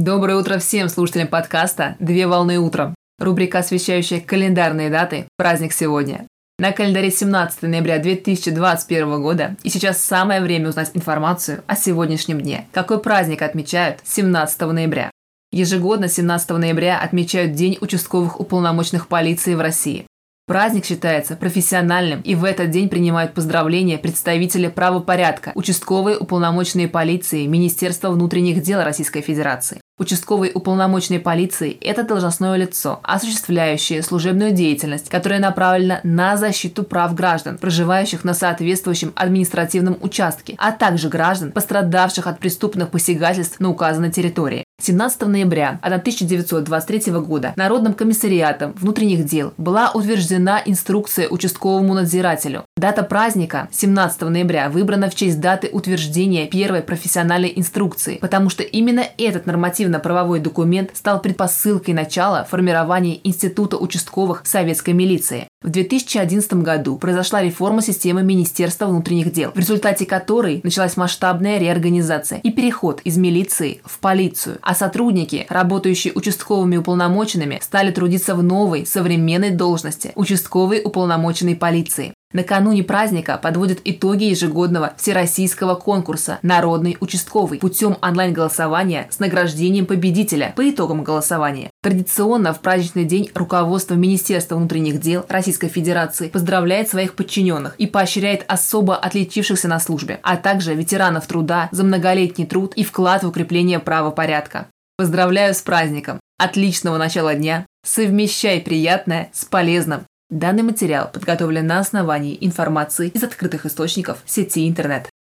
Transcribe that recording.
Доброе утро всем слушателям подкаста «Две волны утром». Рубрика, освещающая календарные даты «Праздник сегодня». На календаре 17 ноября 2021 года, и сейчас самое время узнать информацию о сегодняшнем дне. Какой праздник отмечают 17 ноября? Ежегодно 17 ноября отмечают День участковых уполномоченных полиции в России. Праздник считается профессиональным, и в этот день принимают поздравления представители правопорядка, участковые уполномоченные полиции, Министерства внутренних дел Российской Федерации. Участковый уполномоченный полиции – это должностное лицо, осуществляющее служебную деятельность, которая направлена на защиту прав граждан, проживающих на соответствующем административном участке, а также граждан, пострадавших от преступных посягательств на указанной территории. 17 ноября 1923 года Народным комиссариатом внутренних дел была утверждена инструкция участковому надзирателю. Дата праздника 17 ноября выбрана в честь даты утверждения первой профессиональной инструкции, потому что именно этот нормативно-правовой документ стал предпосылкой начала формирования Института участковых советской милиции. В 2011 году произошла реформа системы Министерства внутренних дел, в результате которой началась масштабная реорганизация и переход из милиции в полицию, а сотрудники, работающие участковыми уполномоченными, стали трудиться в новой, современной должности – участковый уполномоченный полиции. Накануне праздника подводят итоги ежегодного всероссийского конкурса «Народный участковый» путем онлайн-голосования с награждением победителя по итогам голосования. Традиционно в праздничный день руководство Министерства внутренних дел Российской Федерации поздравляет своих подчиненных и поощряет особо отличившихся на службе, а также ветеранов труда за многолетний труд и вклад в укрепление правопорядка. Поздравляю с праздником! Отличного начала дня! Совмещай приятное с полезным! Данный материал подготовлен на основании информации из открытых источников сети интернет.